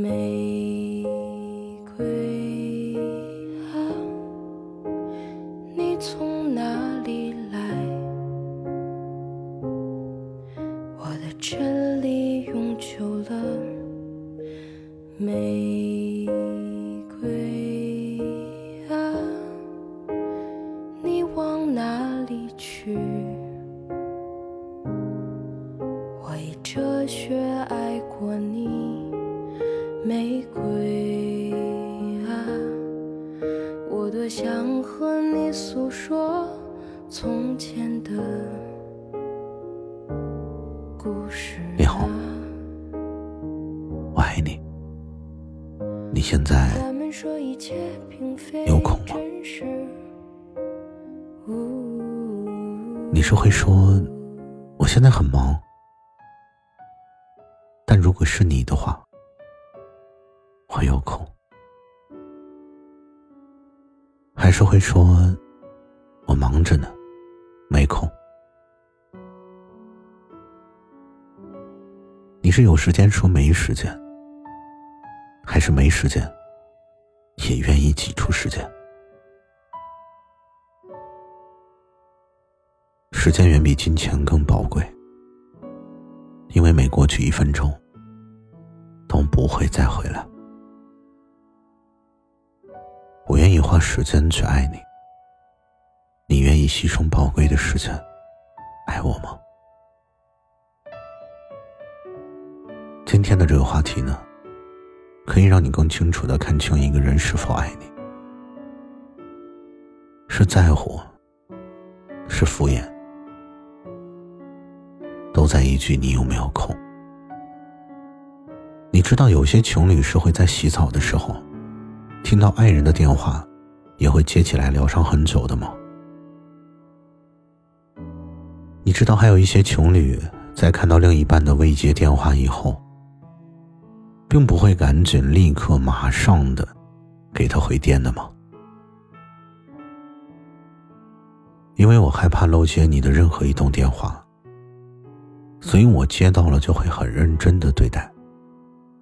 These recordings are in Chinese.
玫瑰啊，你从哪里来？我的这里永久了。玫瑰啊，你往哪里去？我以哲学爱过你，我多想和你诉说从前的故事、啊。你好我爱你。你现在有空吗？你是会说我现在很忙，但如果是你的话，我有空，还是会说我忙着呢，没空。你是有时间说没时间，还是没时间也愿意挤出时间？时间远比金钱更宝贵，因为每过去一分钟，都不会再回来。我愿意花时间去爱你，你愿意牺牲宝贵的时间爱我吗？今天的这个话题呢，可以让你更清楚的看清一个人是否爱你，是在乎，是敷衍。都在一句“你有没有空”。你知道有些情侣是会在洗澡的时候，听到爱人的电话，也会接起来聊上很久的吗？你知道还有一些情侣在看到另一半的未接电话以后，并不会赶紧立刻马上的给他回电的吗？因为我害怕漏接你的任何一通电话。所以我接到了就会很认真的对待，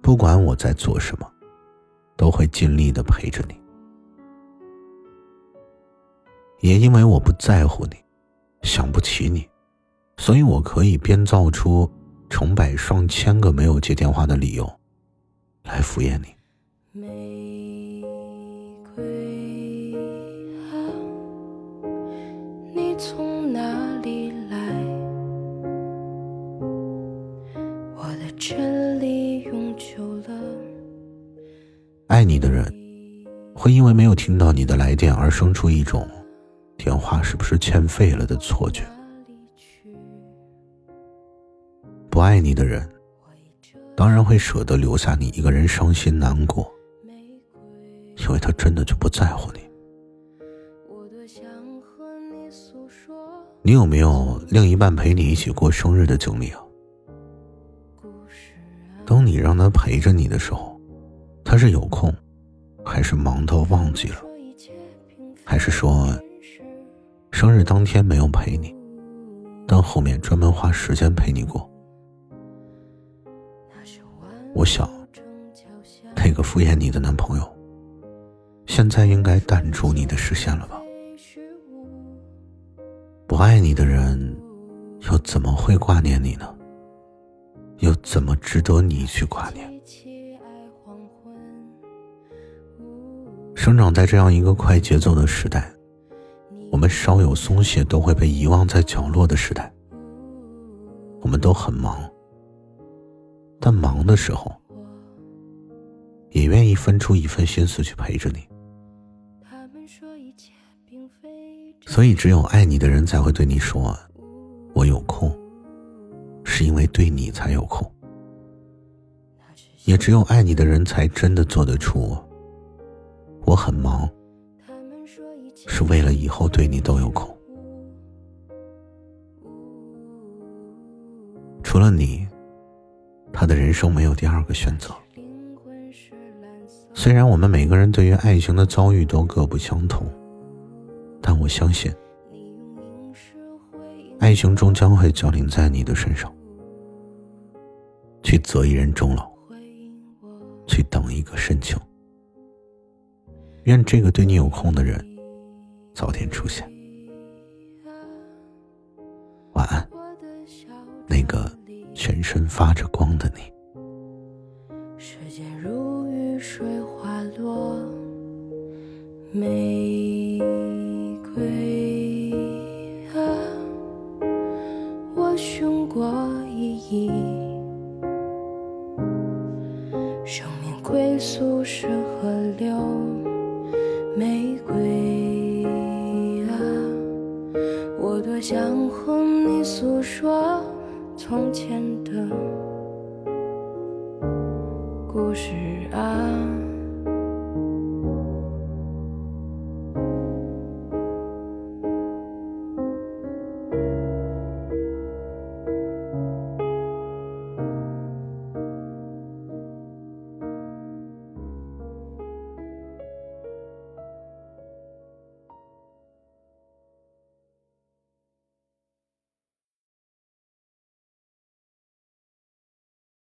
不管我在做什么，都会尽力的陪着你。也因为我不在乎你，想不起你，所以我可以编造出成百上千个没有接电话的理由，来敷衍你。玫瑰啊，你从哪里你的人，会因为没有听到你的来电而生出一种电话是不是欠费了的错觉。不爱你的人，当然会舍得留下你一个人伤心难过，因为他真的就不在乎你。你有没有另一半陪你一起过生日的经历？啊。当你让他陪着你的时候，他是有空，还是忙到忘记了，还是说生日当天没有陪你，但后面专门花时间陪你过？我想，那个敷衍你的男朋友，现在应该淡出你的视线了吧？不爱你的人，又怎么会挂念你呢？又怎么值得你去挂念？生长在这样一个快节奏的时代，我们稍有松懈都会被遗忘在角落的时代。我们都很忙，但忙的时候，也愿意分出一份心思去陪着你。所以，只有爱你的人才会对你说：“我有空。”是因为对你才有空。也只有爱你的人才真的做得出。很忙，是为了以后对你都有空。除了你，他的人生没有第二个选择。虽然我们每个人对于爱情的遭遇都各不相同，但我相信，爱情终将会降临在你的身上，去择一人终老，去等。一个深情。愿这个对你有空的人早点出现。晚安，那个全身发着光的你。时间如雨水滑落，玫瑰啊，我寻过意义。生命归宿是河流，想和你诉说从前的故事啊。